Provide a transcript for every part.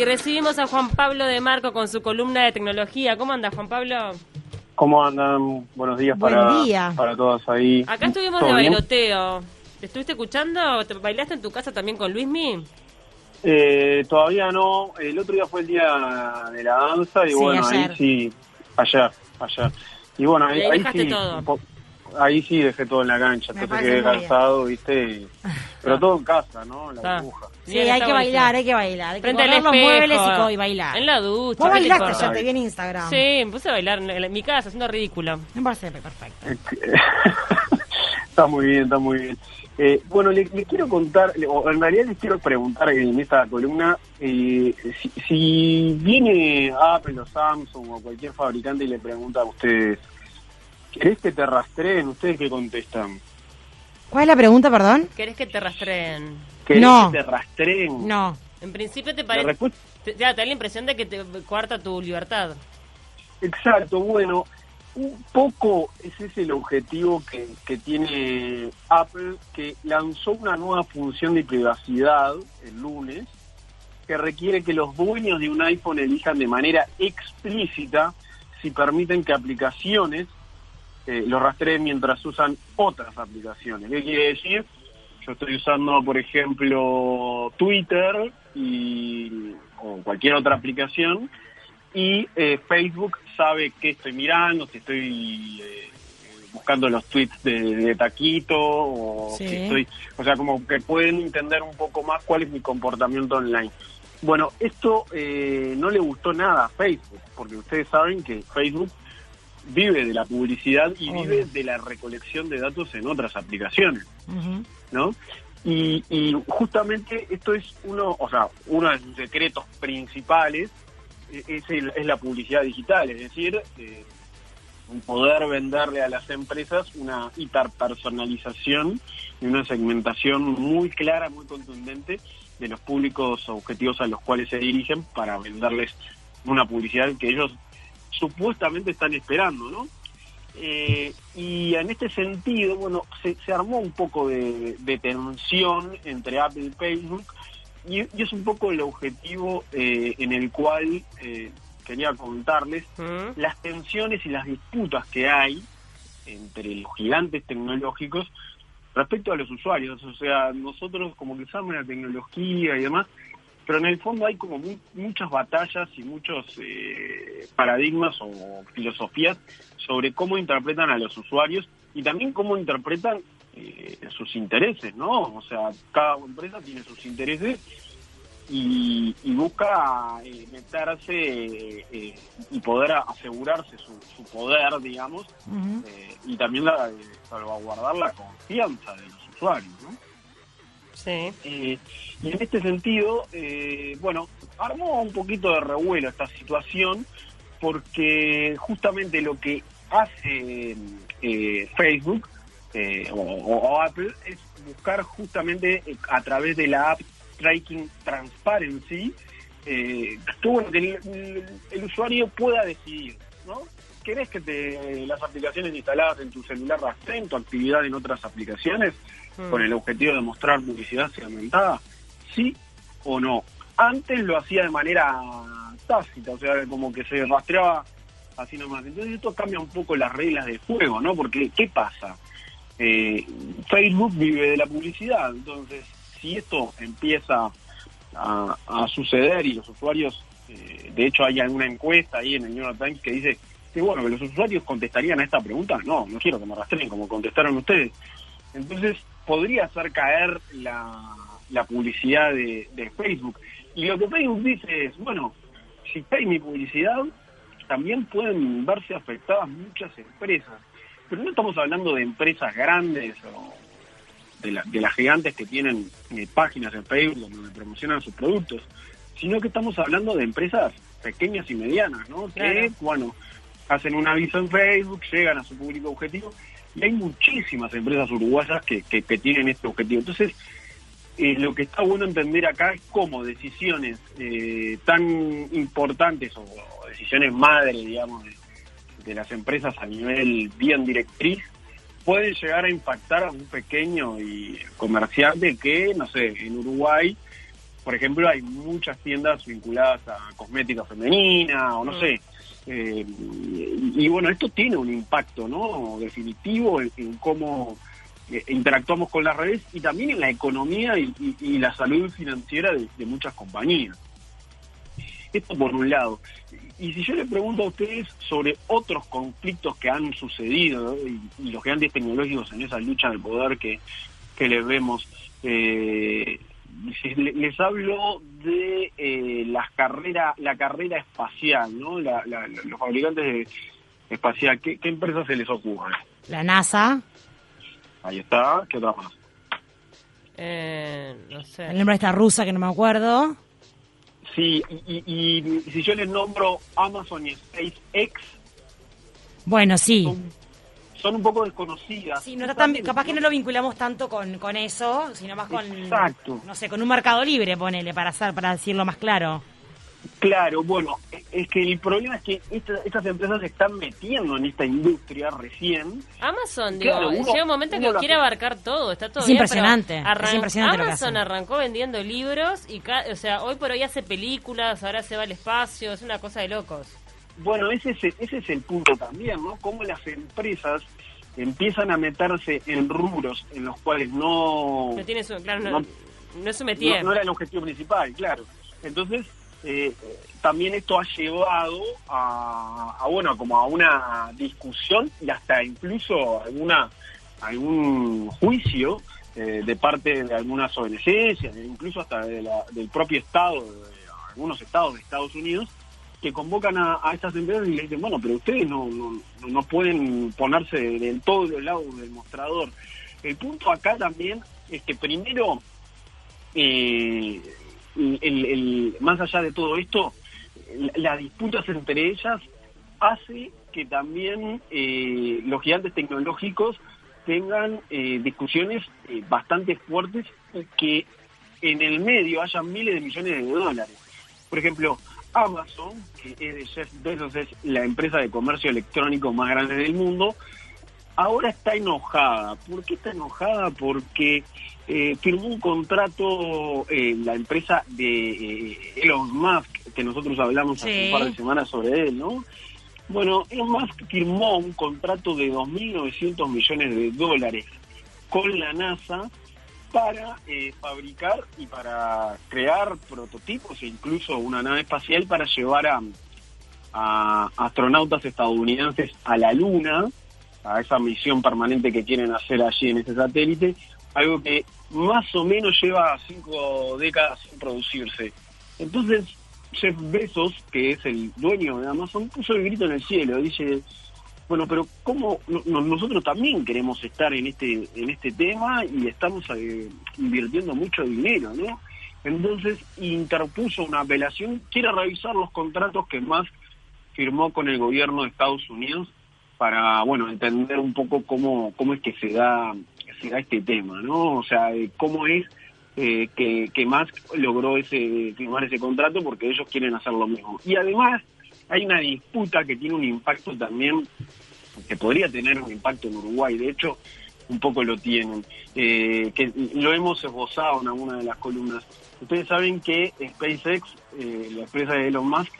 Y recibimos a Juan Pablo de Marco con su columna de tecnología. ¿Cómo anda, Juan Pablo? ¿Cómo andan? Buenos días Buen para, día. para todos ahí. Acá estuvimos de bailoteo. ¿Te estuviste escuchando? ¿Te bailaste en tu casa también con Luismi? Eh, todavía no. El otro día fue el día de la danza y Sí, bueno, ayer. ahí sí, ayer, ayer. Y bueno, ahí, Y ahí sí, todo. Ahí sí dejé todo en la cancha, entonces quedé cansado, ¿viste? Y- Pero todo en casa, ¿no? La Ah. burbuja. Sí, Bien, hay que bailar, hay que bailar. Hay que Frente al los muebles y, y bailar. En la ducha. Vos ¿qué te bailaste, ya te vi en Instagram. Sí, me puse a bailar en, en mi casa, haciendo ridículo. Me parece perfecto. está muy bien, está muy bien. Eh, bueno, le, le quiero contar, le- o en realidad les quiero preguntar en esta columna, eh, si, si viene Apple o Samsung o cualquier fabricante y le pregunta a ustedes, ¿querés que te rastreen? ¿Ustedes qué contestan? ¿Cuál es la pregunta, perdón? ¿Querés que te rastreen? ¿Querés No. que te rastreen? No. En principio te parece... Te, ya, te da la impresión de que te cuarta tu libertad. Exacto, bueno, un poco ese es el objetivo que, que tiene Apple, que lanzó una nueva función de privacidad el lunes, que requiere que los dueños de un iPhone elijan de manera explícita si permiten que aplicaciones eh, lo rastreen mientras usan otras aplicaciones. ¿Qué quiere decir? Yo estoy usando, por ejemplo, Twitter y, o cualquier otra aplicación y eh, Facebook sabe qué estoy mirando, si estoy eh, buscando los tweets de, de Taquito o Sí. si estoy, o sea, como que pueden entender un poco más cuál es mi comportamiento online. Bueno, esto eh, no le gustó nada a Facebook, porque ustedes saben que Facebook vive de la publicidad y Obvio. vive de la recolección de datos en otras aplicaciones. ¿no? Y, y justamente esto es uno, o sea, uno de sus secretos principales eh, es, el- es la publicidad digital, es decir, eh, poder venderle a las empresas una hiperpersonalización y una segmentación muy clara, muy contundente de los públicos objetivos a los cuales se dirigen para venderles una publicidad que ellos supuestamente están esperando, ¿no? Eh, y en este sentido, bueno, se, se armó un poco de, de tensión entre Apple y Facebook y, y es un poco el objetivo eh, en el cual eh, quería contarles ¿Mm? las tensiones y las disputas que hay entre los gigantes tecnológicos respecto a los usuarios. O sea, nosotros como que usamos la tecnología y demás, pero en el fondo hay como mu- muchas batallas y muchos eh, paradigmas o filosofías sobre cómo interpretan a los usuarios y también cómo interpretan eh, sus intereses, ¿no? O sea, cada empresa tiene sus intereses y, y busca eh, meterse eh, y poder asegurarse su, su poder, digamos, eh, y también la, eh, salvaguardar la confianza de los usuarios, ¿no? Sí. Eh, y en este sentido, eh, bueno, armó un poquito de revuelo esta situación porque justamente lo que hace eh, Facebook eh, o, Apple es buscar justamente a través de la app Tracking Transparency que el, el usuario pueda decidir, ¿no? ¿Querés que te, las aplicaciones instaladas en tu celular rastreen tu actividad en otras aplicaciones? Mm. con el objetivo de mostrar publicidad segmentada? ¿Sí o no? Antes lo hacía de manera tácita, o sea, como que se rastreaba así nomás. Entonces esto cambia un poco las reglas del juego, ¿no? Porque, ¿qué pasa? Eh, Facebook vive de la publicidad, entonces si esto empieza a, a suceder y los usuarios, eh, de hecho hay alguna encuesta ahí en el New York Times que dice que bueno, que los usuarios contestarían a esta pregunta, no, no quiero que me rastreen como contestaron ustedes. Entonces podría hacer caer la, la publicidad de, de Facebook. Y lo que Facebook dice es, bueno, si cae mi publicidad, también pueden verse afectadas muchas empresas. Pero no estamos hablando de empresas grandes o de, la- de las gigantes que tienen eh, páginas en Facebook donde promocionan sus productos, sino que estamos hablando de empresas pequeñas y medianas, ¿no? Que, Claro. bueno, hacen un aviso en Facebook, llegan a su público objetivo, y hay muchísimas empresas uruguayas que, que, que tienen este objetivo. Entonces, eh, lo que está bueno entender acá es cómo decisiones eh, tan importantes o, o decisiones madre, digamos, de, de las empresas a nivel bien directriz pueden llegar a impactar a un pequeño y comerciante que, no sé, en Uruguay por ejemplo, hay muchas tiendas vinculadas a cosmética femenina o no Mm. sé. Eh, y, bueno, esto tiene un impacto, ¿no? Definitivo en, cómo eh, interactuamos con las redes y también en la economía y, y- la salud financiera de, muchas compañías. Esto por un lado. Y si yo le pregunto a ustedes sobre otros conflictos que han sucedido y, los grandes tecnológicos en esa lucha de poder que, que les vemos, eh, les hablo de eh, las carreras, la carrera espacial, ¿no? La- la- los fabricantes de espacial, ¿qué, qué empresas se les ocurre? La NASA, Ahí está, ¿qué otra más? Eh, no el sé. nombre de esta rusa que no me acuerdo. Sí, y, y- y si yo les nombro Amazon y SpaceX, Bueno, sí. son, son un poco desconocidas. Sí, no está tan- capaz que no lo vinculamos tanto con, con eso, sino más con, Exacto. no sé, con un mercado libre, ponele, para hacer, para decirlo más claro. Claro, bueno, es que el problema es que esta- estas empresas se están metiendo en esta industria recién. Amazon, digo, Claro, uno- llega un momento que quiere hace. abarcar todo, está todo Es bien, impresionante, es impresionante Amazon arrancó vendiendo libros y, ca- o sea, hoy por hoy hace películas, ahora se va al espacio, es una cosa de locos. Bueno, ese es, el- ese es el punto también, ¿no? Cómo las empresas empiezan a meterse en rubros en los cuales no, No tiene su, claro, no, No- no, métier. no era el objetivo principal, claro. Entonces, eh, también esto ha llevado a, a, bueno, como a una discusión y hasta incluso alguna algún juicio eh, de parte de algunas ONGs, incluso hasta de la- del propio Estado, de algunos estados de Estados Unidos, que convocan a, estas empresas y le dicen, bueno, pero ustedes no, no, no pueden ponerse del todo los lados del mostrador. El punto acá también es que primero, eh, el, más allá de todo esto, la- las disputas entre ellas hace que también eh, los gigantes tecnológicos tengan eh, discusiones eh, bastante fuertes y que en el medio hayan miles de millones de dólares. Por ejemplo, Amazon, que es de Jeff Bezos, es la empresa de comercio electrónico más grande del mundo, ahora está enojada. ¿Por qué está enojada? Porque eh, firmó un contrato eh, la empresa de eh, Elon Musk, que nosotros hablamos hace un par de semanas sobre él, ¿no? Bueno, Elon Musk firmó un contrato de 2.900 millones de dólares con la NASA para eh, fabricar y para crear prototipos e incluso una nave espacial para llevar a, a astronautas estadounidenses a la Luna, a esa misión permanente que quieren hacer allí en ese satélite, algo que más o menos lleva cinco décadas sin producirse. Entonces, Jeff Bezos, que es el dueño de Amazon, puso el grito en el cielo, dice, bueno, pero ¿cómo no- no- nosotros también queremos estar en este en este tema y estamos eh, invirtiendo mucho dinero, ¿no? Entonces interpuso una apelación, quiere revisar los contratos que más firmó con el gobierno de Estados Unidos para, bueno, entender un poco cómo cómo es que se da se da este tema, ¿no? O sea, eh, cómo es eh, que, que Musk logró ese firmar ese contrato porque ellos quieren hacer lo mismo. Y además hay una disputa que tiene un impacto también, que podría tener un impacto en Uruguay, de hecho, un poco lo tienen, eh, que lo hemos esbozado en alguna de las columnas. Ustedes saben que SpaceX, eh, la empresa de Elon Musk,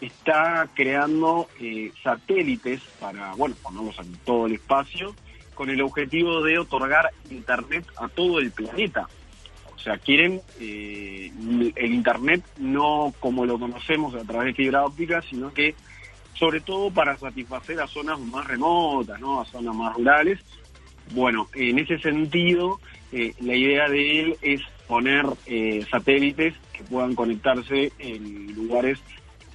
está creando eh, satélites para, bueno, ponerlos en todo el espacio, con el objetivo de otorgar Internet a todo el planeta. O sea, quieren eh, el Internet no como lo conocemos a través de fibra óptica, sino que sobre todo para satisfacer a zonas más remotas, ¿no? a zonas más rurales. Bueno, en ese sentido, eh, la idea de él es poner eh, satélites que puedan conectarse en lugares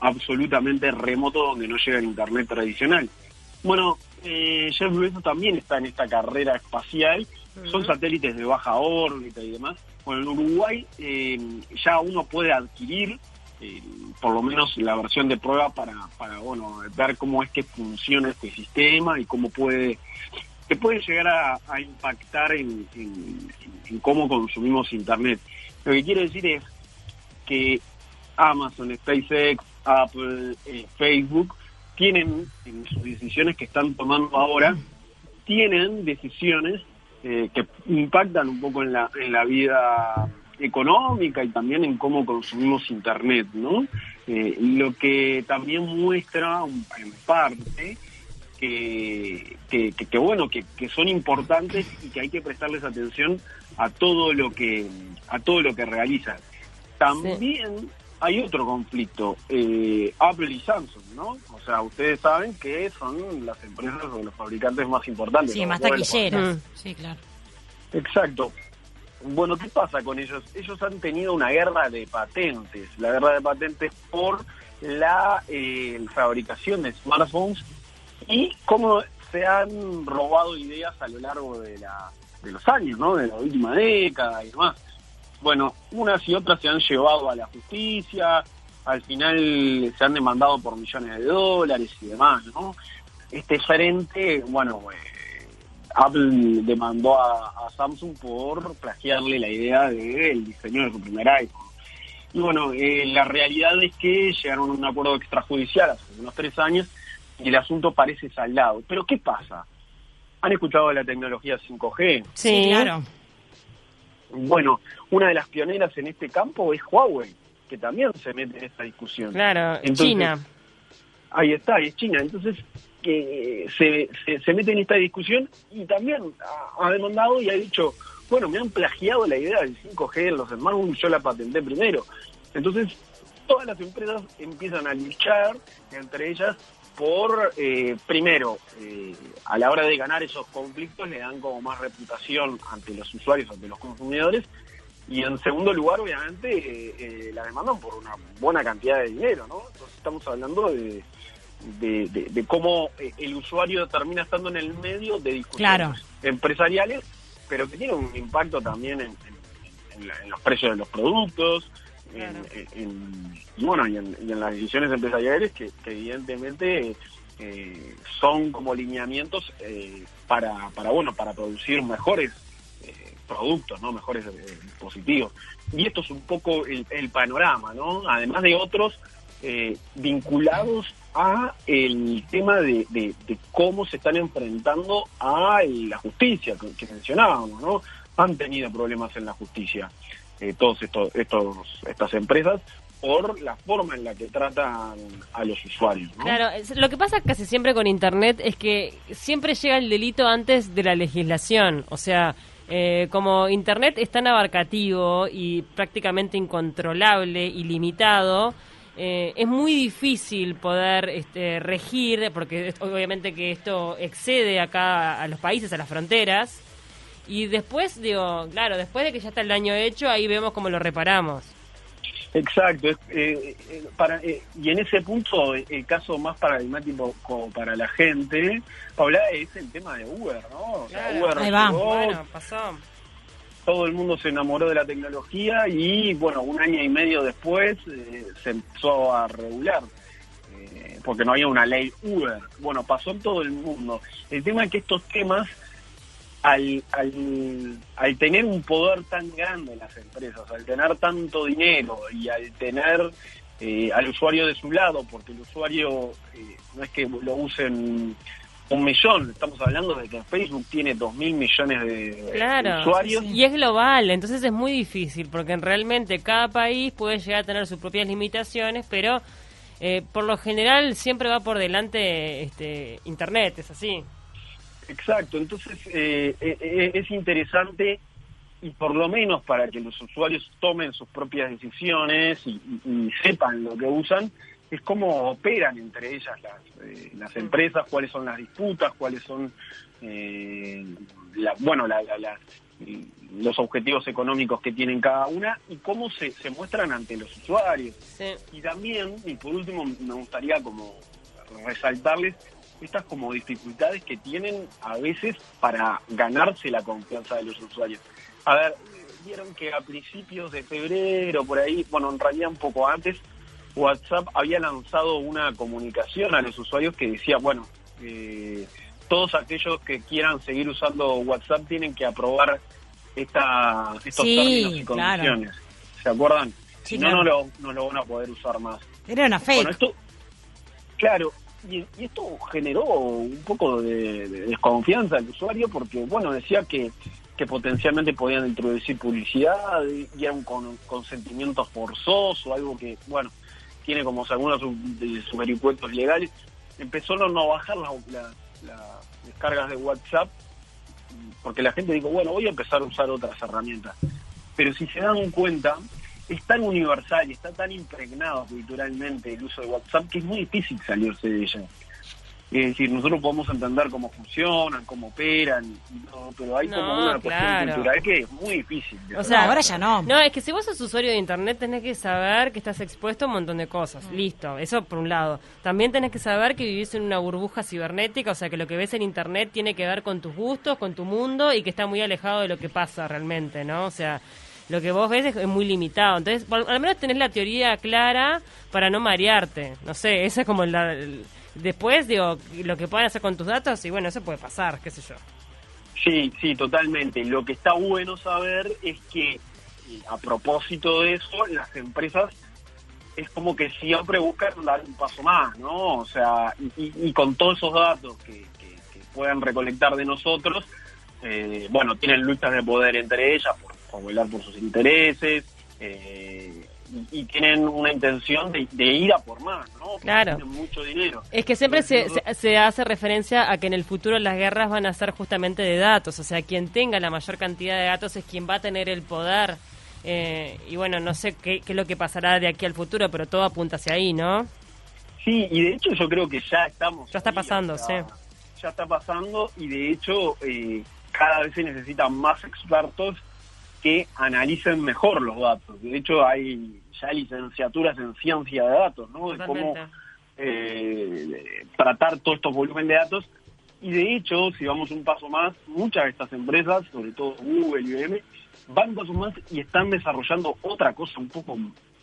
absolutamente remotos donde no llega el Internet tradicional. Bueno, eh, Jeff Bezos también está en esta carrera espacial, son satélites de baja órbita y demás. Bueno, en Uruguay eh, ya uno puede adquirir eh, por lo menos la versión de prueba para, para bueno, ver cómo es que funciona este sistema y cómo puede que puede llegar a, a impactar en, en- en cómo consumimos Internet. Lo que quiero decir es que Amazon, SpaceX, Apple, eh, Facebook tienen en sus decisiones que están tomando ahora, tienen decisiones eh, que impactan un poco en la, en la vida económica y también en cómo consumimos Internet, ¿no? Eh, lo que también muestra en parte que, que, que, bueno, que, que, son importantes y que hay que prestarles atención a todo lo que a todo lo que realizan. También hay otro conflicto, eh, Apple y Samsung, ¿no? O sea, ustedes saben que son las empresas o los fabricantes más importantes. Sí, más taquilleros. Mm. Sí, claro. Exacto. Bueno, ¿qué pasa con ellos? Ellos han tenido una guerra de patentes, la guerra de patentes por la eh, fabricación de smartphones y cómo se han robado ideas a lo largo de, la, de los años, ¿no? De la última década y demás. Bueno, unas y otras se han llevado a la justicia, al final se han demandado por millones de dólares y demás, ¿no? Este frente, bueno, eh, Apple demandó a, Samsung por plagiarle la idea del diseño de su primer iPhone. Y bueno, eh, la realidad es que llegaron a un acuerdo extrajudicial hace unos tres años y el asunto parece saldado. Pero ¿qué pasa? ¿Han escuchado de la tecnología 5G? Sí, claro. Bueno, una de las pioneras en este campo es Huawei, que también se mete en esta discusión. Claro, en China. Ahí está, es China. Entonces, que se, se, mete en esta discusión y también ha, demandado y ha dicho, bueno, me han plagiado la idea del 5G en los smartphones, yo la patenté primero. Entonces, todas las empresas empiezan a luchar, entre ellas por, eh, primero, eh, a la hora de ganar esos conflictos le dan como más reputación ante los usuarios, ante los consumidores, y en segundo lugar, obviamente, eh, la demandan por una buena cantidad de dinero, ¿no? Entonces estamos hablando de, de, cómo el usuario termina estando en el medio de discusiones empresariales, pero que tiene un impacto también en, en los precios de los productos, y bueno, y en, las decisiones empresariales que, evidentemente eh, son como lineamientos eh, para, para, bueno, para producir mejores eh, productos, ¿no? Mejores dispositivos. Y esto es un poco el, panorama, ¿no? Además de otros vinculados a el tema de, cómo se están enfrentando a la justicia que, que mencionábamos, ¿no? Han tenido problemas en la justicia eh, todos estos, estos estas empresas por la forma en la que tratan a los usuarios. Claro, lo que pasa casi siempre con Internet es que siempre llega el delito antes de la legislación. O sea, eh, como Internet es tan abarcativo y prácticamente incontrolable, ilimitado, eh, es muy difícil poder este, regir, porque obviamente que esto excede acá a los países, a las fronteras. Y después, digo, claro, después de que ya está el daño hecho, ahí vemos cómo lo reparamos. Exacto, eh, eh, para, eh, y en ese punto el caso más paradigmático como para la gente, Paula, es el tema de Uber, ¿no? O sea, Uber ahí va. Bueno, pasó. Todo el mundo se enamoró de la tecnología y, bueno, un año y medio después se empezó a regular porque no había una ley Uber. Bueno, pasó en todo el mundo. El tema es que estos temas al, al, tener un poder tan grande en las empresas, al tener tanto dinero y al tener eh, al usuario de su lado, porque el usuario eh, no es que lo usen un millón, estamos hablando de que Facebook tiene dos mil millones de, usuarios. Y es global, entonces es muy difícil, porque realmente cada país puede llegar a tener sus propias limitaciones, pero eh, por lo general siempre va por delante este, Internet, es así. Exacto, entonces eh, eh, eh, es interesante y por lo menos para que los usuarios tomen sus propias decisiones y, sepan lo que usan, es cómo operan entre ellas las, las empresas, cuáles son las disputas, cuáles son, la, bueno, la, los objetivos económicos que tienen cada una y cómo se, se muestran ante los usuarios. Y también, y por último, me gustaría como resaltarles estas como dificultades que tienen a veces para ganarse la confianza de los usuarios. A ver, vieron que a principios de febrero, por ahí, bueno, en realidad un poco antes, WhatsApp había lanzado una comunicación a los usuarios que decía, bueno, eh, todos aquellos que quieran seguir usando WhatsApp tienen que aprobar esta, estos términos y condiciones. ¿Se acuerdan? no, no, lo, no lo van a poder usar más. Era una fake. Bueno, esto, claro, y, esto generó un poco de, desconfianza al usuario porque, bueno, decía que que potencialmente podían introducir publicidad y era un con, consentimiento forzoso, algo que, bueno, tiene como algunos vericuetos legales. Empezaron a bajar las descargas de WhatsApp porque la gente dijo, bueno, voy a empezar a usar otras herramientas. Pero si se dan cuenta, es tan universal y está tan impregnado culturalmente el uso de WhatsApp que es muy difícil salirse de ella. Es decir, nosotros podemos entender cómo funcionan, cómo operan, pero hay como una cuestión cultural que es muy difícil. O sea, ahora ya no. No, es que si vos sos usuario de Internet tenés que saber que estás expuesto a un montón de cosas. Mm. Listo, eso por un lado. También tenés que saber que vivís en una burbuja cibernética, o sea, que lo que ves en Internet tiene que ver con tus gustos, con tu mundo y que está muy alejado de lo que pasa realmente, ¿no? O sea, lo que vos ves es, muy limitado. Entonces, al menos tenés la teoría clara para no marearte. No sé, esa es como la... Después, digo, lo que pueden hacer con tus datos, y bueno, eso puede pasar, qué sé yo. Sí, sí, totalmente. Lo que está bueno saber es que, a propósito de eso, las empresas es como que siempre buscan dar un paso más, ¿no? O sea, y, con todos esos datos que, que, puedan recolectar de nosotros, eh, bueno, tienen luchas de poder entre ellas por, por velar por sus intereses, eh, y, tienen una intención de, ir a por más, ¿no? claro. Tienen mucho dinero. Es que siempre se, se, hace referencia a que en el futuro las guerras van a ser justamente de datos, o sea, quien tenga la mayor cantidad de datos es quien va a tener el poder. Eh, y bueno, no sé qué, qué, es lo que pasará de aquí al futuro, pero todo apunta hacia ahí, ¿no? Sí, y de hecho yo creo que ya estamos. Ya está pasando, sí. Ya está pasando y de hecho eh, cada vez se necesitan más expertos que analicen mejor los datos. De hecho, hay ya licenciaturas en ciencia de datos, ¿no? De cómo eh, tratar todos estos volúmenes de datos. Y de hecho, si vamos un paso más, muchas de estas empresas, sobre todo Google y IBM, van un paso más y están desarrollando otra cosa un poco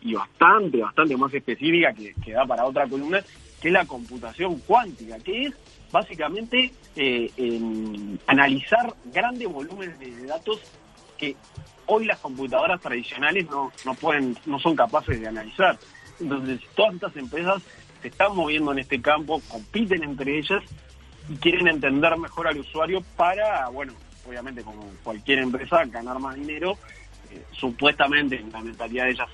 y bastante, bastante más específica que, que da para otra columna, que es la computación cuántica, que es básicamente eh, analizar grandes volúmenes de datos que hoy las computadoras tradicionales no, no pueden, no son capaces de analizar. Entonces, todas estas empresas se están moviendo en este campo, compiten entre ellas y quieren entender mejor al usuario para, bueno, obviamente como cualquier empresa, ganar más dinero. Eh, supuestamente la mentalidad de ella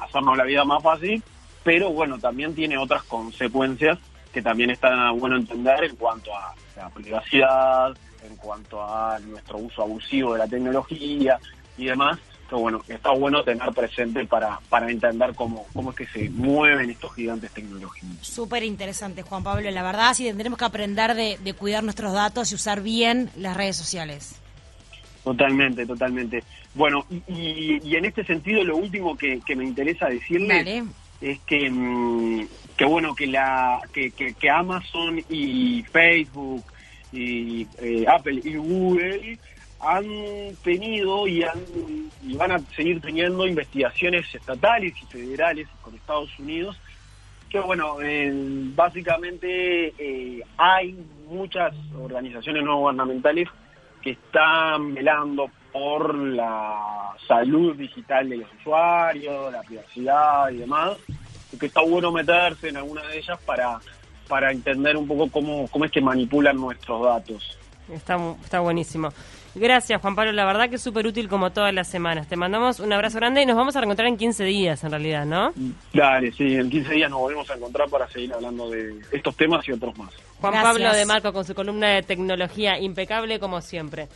hacernos la vida más fácil, pero bueno, también tiene otras consecuencias que también está bueno entender en cuanto a la privacidad, en cuanto a nuestro uso abusivo de la tecnología y demás. Pero bueno, está bueno tener presente para, para entender cómo, cómo es que se mueven estos gigantes tecnológicos. Súper interesante, Juan Pablo. La verdad, sí tendremos que aprender de, cuidar nuestros datos y usar bien las redes sociales. Totalmente, totalmente. Bueno, y, y, en este sentido, lo último que, me interesa decirle es que, mm, que bueno, que, la, que, que Amazon y Facebook y eh, Apple y Google han tenido y, han, y van a seguir teniendo investigaciones estatales y federales con Estados Unidos, que bueno, básicamente eh, hay muchas organizaciones no gubernamentales que están velando por la salud digital de los usuarios, la privacidad y demás, y que está bueno meterse en alguna de ellas para para entender un poco cómo, cómo es que manipulan nuestros datos. Está, está buenísimo. Gracias, Juan Pablo. La verdad que es súper útil como todas las semanas. Te mandamos un abrazo grande y nos vamos a reencontrar en 15 días, en realidad, ¿no? Dale, sí, en 15 días nos volvemos a encontrar para seguir hablando de estos temas y otros más. Juan Pablo de Marco con su columna de tecnología impecable como siempre.